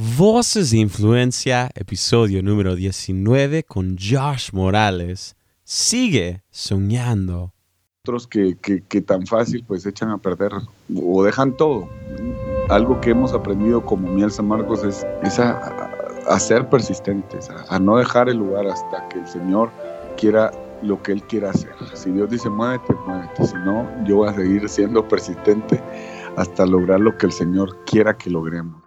Voces de Influencia, episodio número 19 con Josh Morales. Sigue soñando. Otros que, tan fácil pues echan a perder o dejan todo. Algo que hemos aprendido como Miel San Marcos es, a, ser persistentes, a no dejar el lugar hasta que el Señor quiera lo que Él quiera hacer. Si Dios dice muévete, muévete. Si no, yo voy a seguir siendo persistente hasta lograr lo que el Señor quiera que logremos.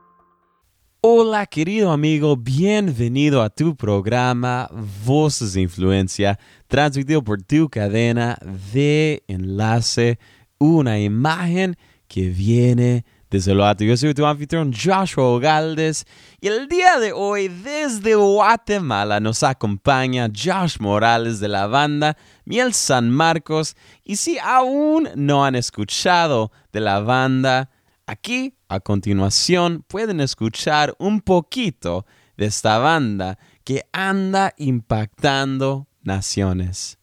Hola querido amigo, bienvenido a tu programa Voces de Influencia, transmitido por tu cadena de enlace, una imagen que viene desde lo alto. Yo soy tu anfitrión Joshua Galdes y el día de hoy desde Guatemala nos acompaña Josh Morales de la banda Miel San Marcos y si aún no han escuchado de la banda, aquí a continuación pueden escuchar un poquito de esta banda que anda impactando naciones.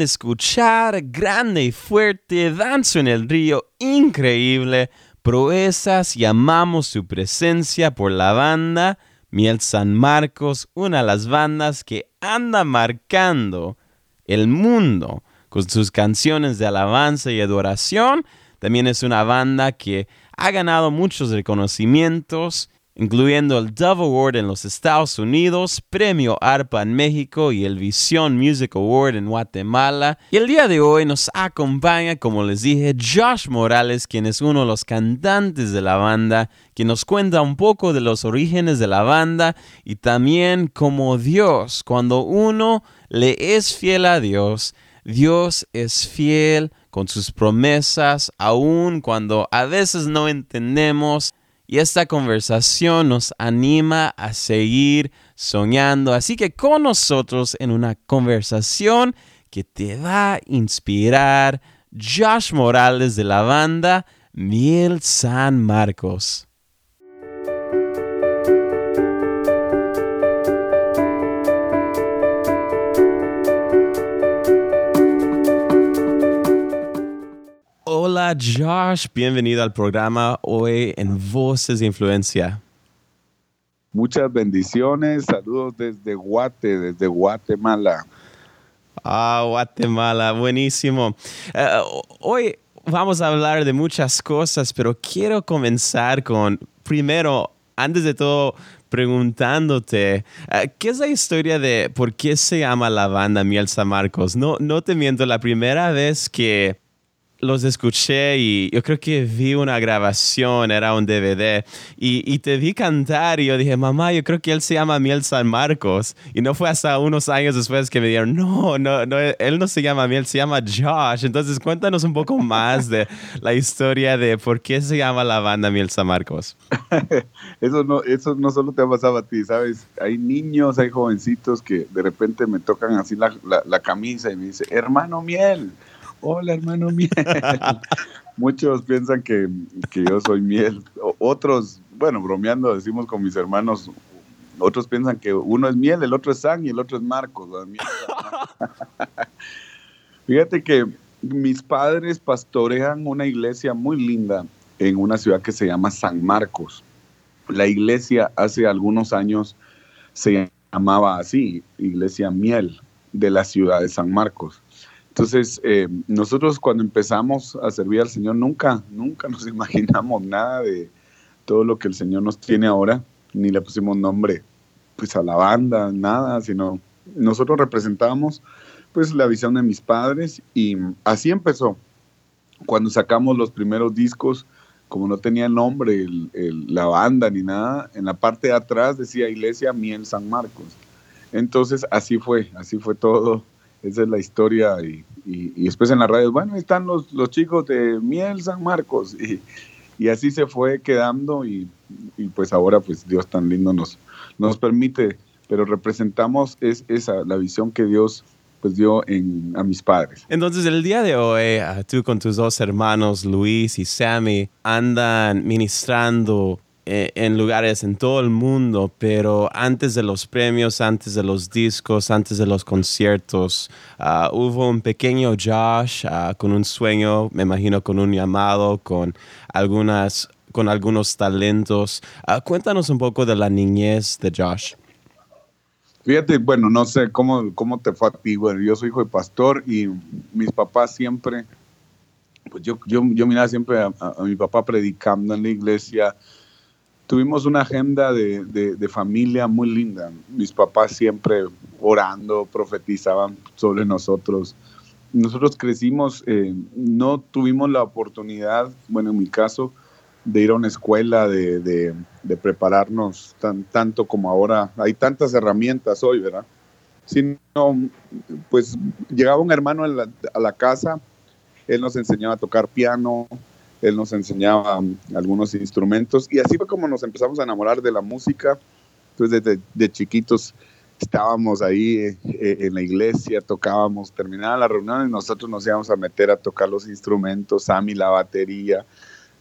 Escuchar grande y fuerte, danzo en el río, increíble, proezas y amamos su presencia por la banda Miel San Marcos, una de las bandas que anda marcando el mundo con sus canciones de alabanza y adoración. También es una banda que ha ganado muchos reconocimientos incluyendo el Dove Award en los Estados Unidos, Premio ARPA en México y el Vision Music Award en Guatemala. Y el día de hoy nos acompaña, como les dije, Josh Morales, quien es uno de los cantantes de la banda, quien nos cuenta un poco de los orígenes de la banda y también como Dios, cuando uno le es fiel a Dios, Dios es fiel con sus promesas, aun cuando a veces no entendemos. Y esta conversación nos anima a seguir soñando. Así que con nosotros en una conversación que te va a inspirar, Josh Morales de la banda Miel San Marcos. Hola Josh, bienvenido al programa hoy en Voces de Influencia. Muchas bendiciones, saludos desde Guate, desde Guatemala. Ah, Guatemala, buenísimo. Eh, hoy vamos a hablar de muchas cosas, pero quiero comenzar con, primero, antes de todo, preguntándote, eh, ¿qué es la historia de por qué se llama la banda Miel San Marcos? No, no te miento, la primera vez que los escuché y yo creo que vi una grabación, era un DVD, y, te vi cantar y yo dije, mamá, yo creo que él se llama Miel San Marcos. Y no fue hasta unos años después que me dijeron, no, no, no, él no se llama Miel, se llama Josh. Entonces cuéntanos un poco más de la historia de por qué se llama la banda Miel San Marcos. eso, no, eso no solo te ha pasado a ti, ¿sabes? Hay niños, hay jovencitos que de repente me tocan así la, la camisa y me dicen, hermano Miel hola hermano miel. Muchos piensan que, yo soy miel. Otros, bueno, bromeando decimos con mis hermanos, otros piensan que uno es miel, el otro es San y el otro es Marcos. Fíjate que mis padres pastorean una iglesia muy linda en una ciudad que se llama San Marcos. La iglesia hace algunos años se llamaba así, Iglesia Miel de la ciudad de San Marcos. Entonces, eh, nosotros cuando empezamos a servir al Señor, nunca, nunca nos imaginamos nada de todo lo que el Señor nos tiene ahora, ni le pusimos nombre pues a la banda, nada, sino nosotros representábamos pues la visión de mis padres y así empezó. Cuando sacamos los primeros discos, como no tenía nombre la banda ni nada, en la parte de atrás decía Iglesia Miel San Marcos. Entonces así fue, así fue todo esa es la historia. Y, después en la radio, bueno, están los, los chicos de Miel San Marcos. Y, y así se fue quedando y, pues ahora pues Dios tan lindo nos, nos permite, pero representamos es esa, la visión que Dios pues dio en, a mis padres. Entonces el día de hoy, ah, tú con tus dos hermanos, Luis y Sammy, andan ministrando en lugares en todo el mundo, pero antes de los premios, antes de los discos, antes de los conciertos, ah, hubo un pequeño Josh ah, con un sueño, me imagino con un llamado, con algunas con algunos talentos. Ah, cuéntanos un poco de la niñez de Josh. Fíjate, bueno, no sé cómo, cómo te fue a ti. Bueno, yo soy hijo de pastor y mis papás siempre, pues yo, yo, yo miraba siempre a mi papá predicando en la iglesia, tuvimos una agenda de, familia muy linda. Mis papás siempre orando, profetizaban sobre nosotros. Nosotros crecimos, eh, no tuvimos la oportunidad, bueno, en mi caso, de ir a una escuela, de, prepararnos tan, tanto como ahora. Hay tantas herramientas hoy, ¿verdad? Sino, pues llegaba un hermano a la casa, él nos enseñaba a tocar piano, él nos enseñaba algunos instrumentos y así fue como nos empezamos a enamorar de la música. Entonces desde de chiquitos estábamos ahí eh, eh, en la iglesia, tocábamos, terminaba la reunión y nosotros nos íbamos a meter a tocar los instrumentos, Sammy la batería,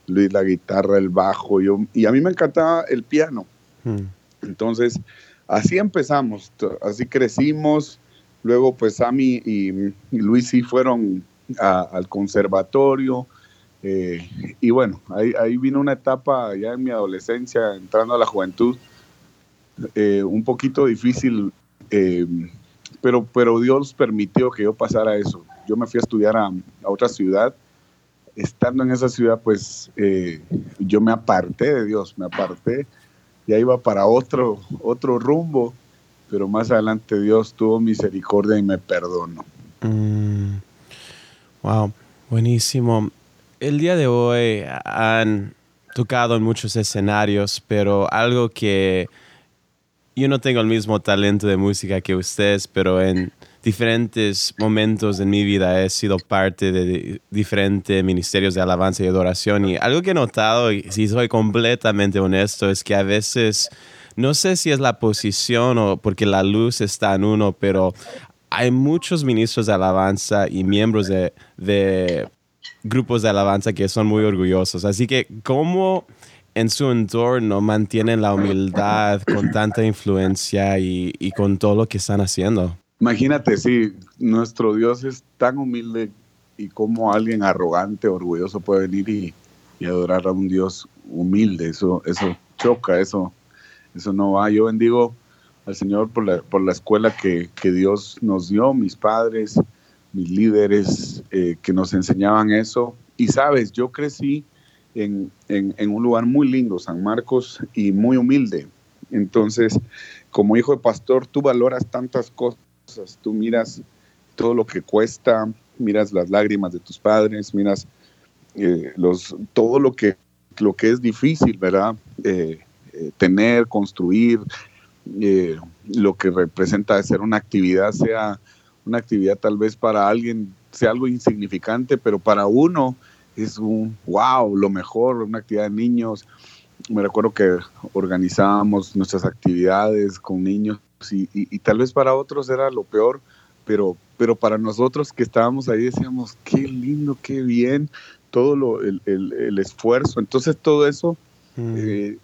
Luis la guitarra, el bajo, yo, y a mí me encantaba el piano. Hmm. Entonces, así empezamos, así crecimos. Luego, pues Sammy y, Luis sí fueron al conservatorio, eh, y bueno, ahí, vino una etapa ya en mi adolescencia, entrando a la juventud, eh, un poquito difícil, eh, pero, pero Dios permitió que yo pasara eso. Yo me fui a estudiar a, otra ciudad. Estando en esa ciudad, pues yo me aparté de Dios, me aparté ya iba para otro, otro rumbo, pero más adelante Dios tuvo misericordia y me perdonó. Mm. Wow, buenísimo. El día de hoy han tocado en muchos escenarios, pero algo que yo no tengo el mismo talento de música que ustedes, pero en diferentes momentos en mi vida he sido parte de diferentes ministerios de alabanza y adoración. Y algo que he notado, y si soy completamente honesto, es que a veces, no sé si es la posición o porque la luz está en uno, pero hay muchos ministros de alabanza y miembros de, de grupos de alabanza que son muy orgullosos. Así que, ¿cómo en su entorno mantienen la humildad con tanta influencia y, y con todo lo que están haciendo? Imagínate, sí, nuestro Dios es tan humilde y como alguien arrogante, orgulloso puede venir y, adorar a un Dios humilde. Eso, eso choca, eso, eso no va. Yo bendigo al Señor por la, por la escuela que, Dios nos dio, mis padres, mis líderes eh, que nos enseñaban eso. Y sabes, yo crecí en, en un lugar muy lindo, San Marcos, y muy humilde. Entonces, como hijo de pastor, tú valoras tantas cosas Tú miras todo lo que cuesta, miras las lágrimas de tus padres, miras eh, los, todo lo que, lo que es difícil, ¿verdad? Eh, tener, construir, lo que representa hacer una actividad, sea una actividad tal vez para alguien sea algo insignificante, pero para uno es un wow, lo mejor, una actividad de niños. Me recuerdo que organizábamos nuestras actividades con niños y, tal vez para otros era lo peor, pero, pero para nosotros que estábamos ahí decíamos, qué lindo, qué bien, todo lo, el, el, esfuerzo. Entonces todo eso mm. eh,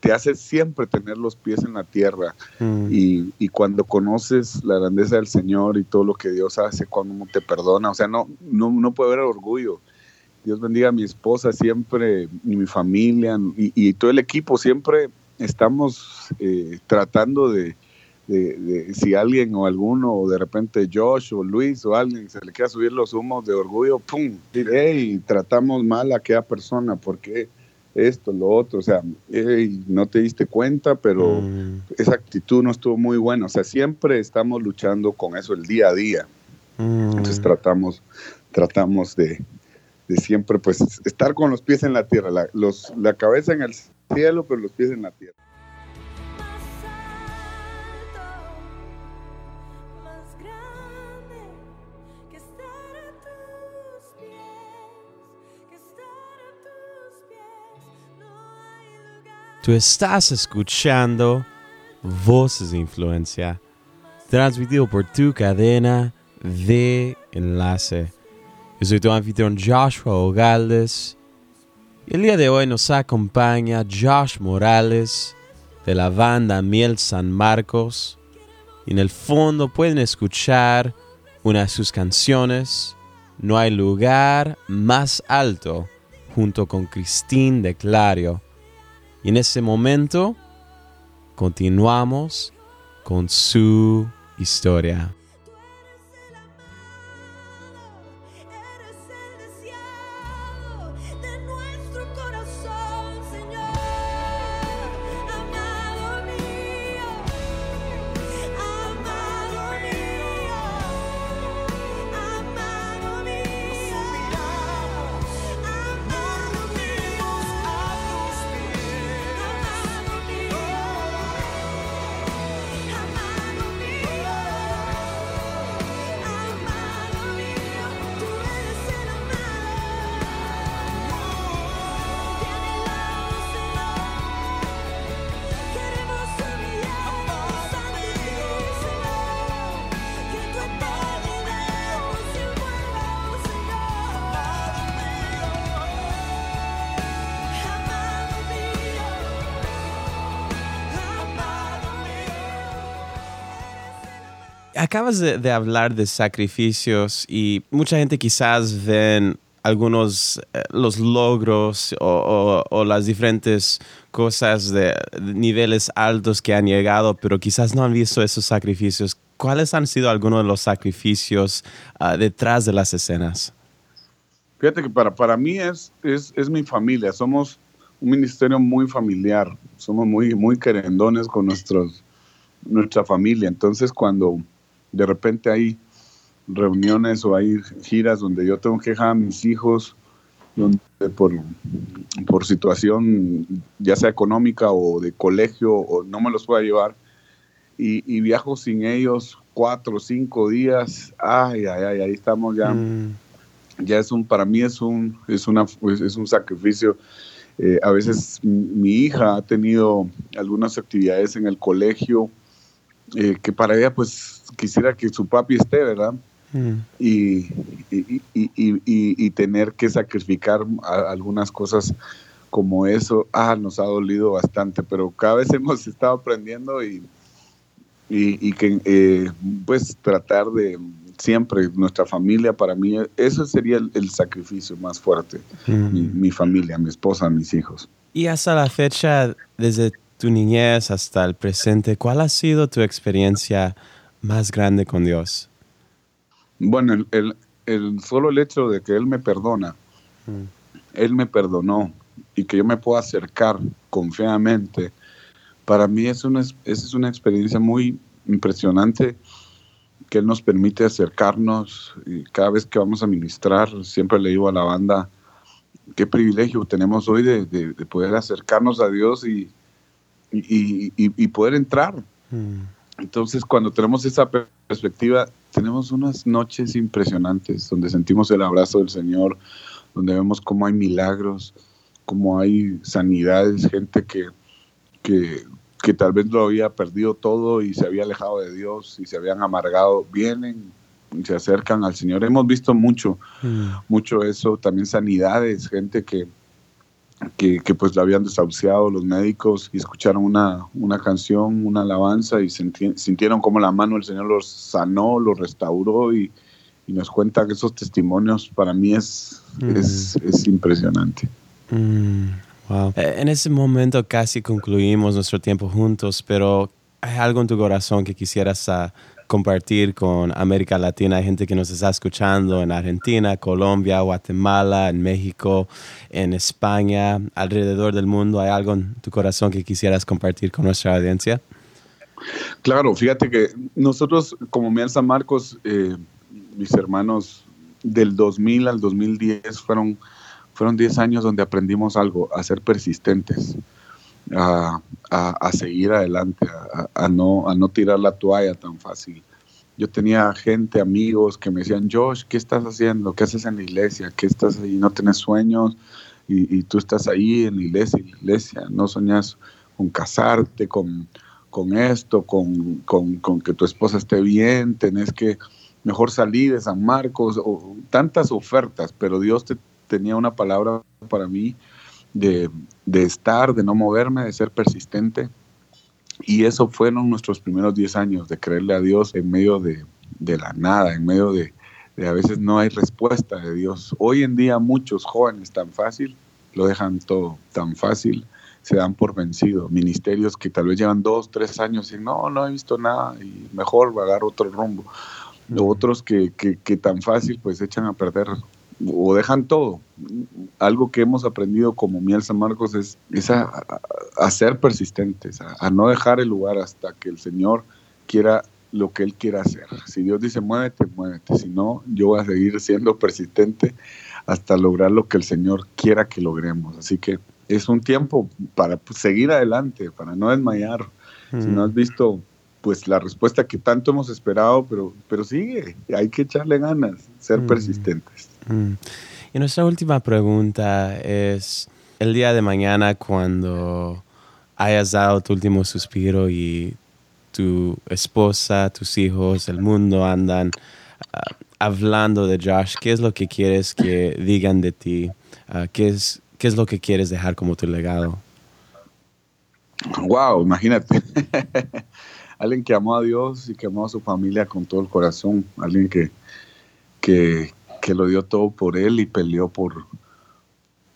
te hace siempre tener los pies en la tierra mm. y, y, cuando conoces la grandeza del Señor y todo lo que Dios hace cuando te perdona, o sea, no, no, no puede haber orgullo. Dios bendiga a mi esposa siempre, y mi familia y, y todo el equipo, siempre estamos eh, tratando de, de, si alguien o alguno, o de repente Josh o Luis o alguien se le quiera subir los humos de orgullo, ¡pum! y tratamos mal a aquella persona, porque esto, lo otro, o sea, no te diste cuenta, pero mm. esa actitud no estuvo muy buena, o sea, siempre estamos luchando con eso el día a día. Mm. Entonces tratamos, tratamos de, de, siempre pues estar con los pies en la tierra, la, los, la cabeza en el cielo, pero los pies en la tierra. Tú estás escuchando Voces de Influencia, transmitido por tu cadena de enlace. Yo soy tu anfitrión Joshua Ogaldes. Y el día de hoy nos acompaña Josh Morales de la banda Miel San Marcos. Y en el fondo pueden escuchar una de sus canciones, No hay lugar más alto, junto con Christine de Clario. Y en ese momento continuamos con su historia. Acabas de, hablar de sacrificios y mucha gente quizás ven algunos eh, los logros o, las diferentes cosas de, niveles altos que han llegado, pero quizás no han visto esos sacrificios. ¿Cuáles han sido algunos de los sacrificios ah, detrás de las escenas? Fíjate que para, para mí es, es, es mi familia. Somos un ministerio muy familiar, somos muy, muy querendones con nuestros, nuestra familia. Entonces cuando de repente hay reuniones o hay giras donde yo tengo que dejar a mis hijos donde por, por situación ya sea económica o de colegio o no me los pueda llevar y, viajo sin ellos cuatro o cinco días, ay, ay, ay, ahí estamos ya. Mm. Ya es un, para mí es un, es una, es un sacrificio eh, a veces mi hija ha tenido algunas actividades en el colegio eh, que para ella pues quisiera que su papi esté, ¿verdad? Mm. Y, y, tener que sacrificar algunas cosas como eso, ah, nos ha dolido bastante, pero cada vez hemos estado aprendiendo y, y, que eh, pues tratar de, siempre nuestra familia, para mí, eso sería el, sacrificio más fuerte, mi, familia, mi esposa, mis hijos. Y hasta la fecha, desde tu niñez hasta el presente, ¿cuál ha sido tu experiencia más grande con Dios? Bueno, el, el, solo el hecho de que Él me perdona, Él me perdonó y que yo me pueda acercar confiadamente, para mí es una, es una experiencia muy impresionante que Él nos permite acercarnos y cada vez que vamos a ministrar, siempre le digo a la banda, qué privilegio tenemos hoy de, poder acercarnos a Dios y, y, poder entrar. Mm. Entonces, cuando tenemos esa perspectiva, tenemos unas noches impresionantes donde sentimos el abrazo del Señor, donde vemos cómo hay milagros, cómo hay sanidades, gente que, que que tal vez lo había perdido todo y se había alejado de Dios y se habían amargado, vienen y se acercan al Señor. Hemos visto mucho, mm. mucho eso, también sanidades, gente que, que, pues lo habían desahuciado los médicos y escucharon una, una canción, una alabanza y sintieron como la mano del Señor los sanó, los restauró y, nos cuentan esos testimonios para mí es, mm. es, impresionante. Mm. Eh, en ese momento casi concluimos nuestro tiempo juntos, pero ¿hay algo en tu corazón que quisieras ah, compartir con América Latina? Hay gente que nos está escuchando en Argentina, Colombia, Guatemala, en México, en España, alrededor del mundo. ¿Hay algo en tu corazón que quisieras compartir con nuestra audiencia? Claro, fíjate que nosotros como Miel San Marcos, eh, mis hermanos del 2000 al 2010 fueron fueron 10 años donde aprendimos algo, a ser persistentes, a, seguir adelante, a, no, a no tirar la toalla tan fácil. Yo tenía gente, amigos que me decían, Josh, ¿qué estás haciendo? ¿Qué haces en la iglesia? ¿Qué estás ahí? ¿No tienes sueños? Y, tú estás ahí en la iglesia, en la iglesia, no soñas con casarte, con, con esto, con, con, que tu esposa esté bien, tenés que mejor salir de San Marcos, o tantas ofertas, pero Dios te, tenía una palabra para mí de, estar, de no moverme, de ser persistente. Y eso fueron nuestros primeros 10 años de creerle a Dios en medio de, la nada, en medio de, a veces no hay respuesta de Dios. Hoy en día muchos jóvenes tan fácil lo dejan todo tan fácil, se dan por vencido. Ministerios que tal vez llevan dos, tres años y no, no he visto nada y mejor agarrar otro rumbo. Otros que, que, que, tan fácil pues echan a perder o dejan todo. Algo que hemos aprendido como Miel San Marcos es, a, ser persistentes, a, no dejar el lugar hasta que el Señor quiera lo que Él quiera hacer. Si Dios dice muévete, muévete. Si no, yo voy a seguir siendo persistente hasta lograr lo que el Señor quiera que logremos. Así que es un tiempo para seguir adelante, para no desmayar. Si no has visto pues la respuesta que tanto hemos esperado, pero, pero sigue, hay que echarle ganas, ser persistentes. Mm. Y nuestra última pregunta es, el día de mañana cuando hayas dado tu último suspiro y tu esposa, tus hijos, el mundo andan ah, hablando de Josh, ¿qué es lo que quieres que digan de ti? Ah, ¿qué, es, ¿Qué es lo que quieres dejar como tu legado? Wow, imagínate. alguien que amó a Dios y que amó a su familia con todo el corazón, alguien que, que, que lo dio todo por él y peleó por,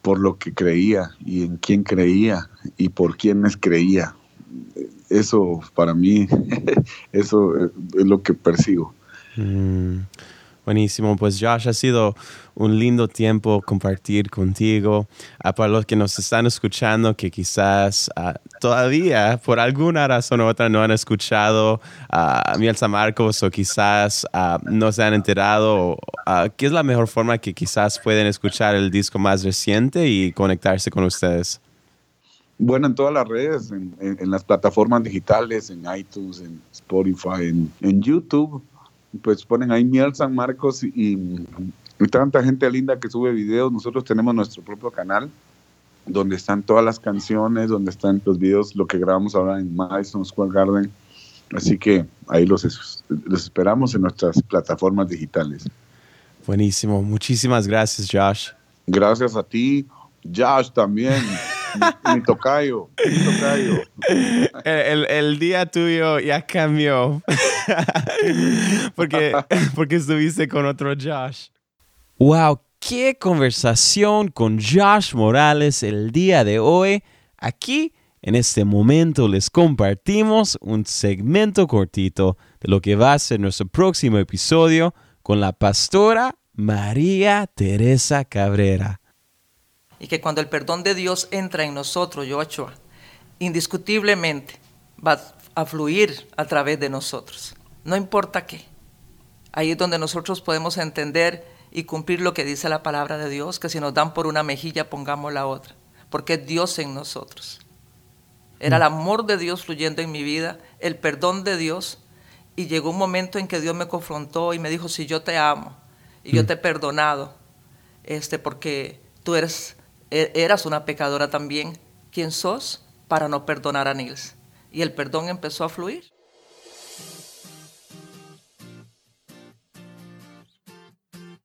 por lo que creía y en quién creía y por quiénes creía. Eso para mí, eso es lo que persigo. Mm. Buenísimo, pues Josh, ha sido un lindo tiempo compartir contigo. Ah, para los que nos están escuchando, que quizás ah, todavía por alguna razón u otra no han escuchado a Miel San Marcos o quizás ah, no se han enterado, ¿qué es la mejor forma que quizás pueden escuchar el disco más reciente y conectarse con ustedes? Bueno, en todas las redes, en, las plataformas digitales, en iTunes, en Spotify, en YouTube pues ponen ahí Miel San Marcos y, tanta gente linda que sube videos. Nosotros tenemos nuestro propio canal donde están todas las canciones, donde están los videos, lo que grabamos ahora en Madison Square Garden. Así que ahí los, los esperamos en nuestras plataformas digitales. Buenísimo. Muchísimas gracias, Josh. Gracias a ti. Josh también. mi, tocayo, mi tocayo. El, el, día tuyo ya cambió. porque, porque estuviste con otro Josh. Wow, qué conversación con Josh Morales el día de hoy. Aquí, en este momento, les compartimos un segmento cortito de lo que va a ser nuestro próximo episodio con la pastora María Teresa Cabrera y que cuando el perdón de Dios entra en nosotros, Yochoa, indiscutiblemente va a fluir a través de nosotros. No importa qué. Ahí es donde nosotros podemos entender y cumplir lo que dice la palabra de Dios, que si nos dan por una mejilla, pongamos la otra, porque es Dios en nosotros. Era el amor de Dios fluyendo en mi vida, el perdón de Dios, y llegó un momento en que Dios me confrontó y me dijo, si yo te amo y yo mm. te he perdonado, este, porque tú eres eras una pecadora también. ¿Quién sos para no perdonar a Nils? Y el perdón empezó a fluir.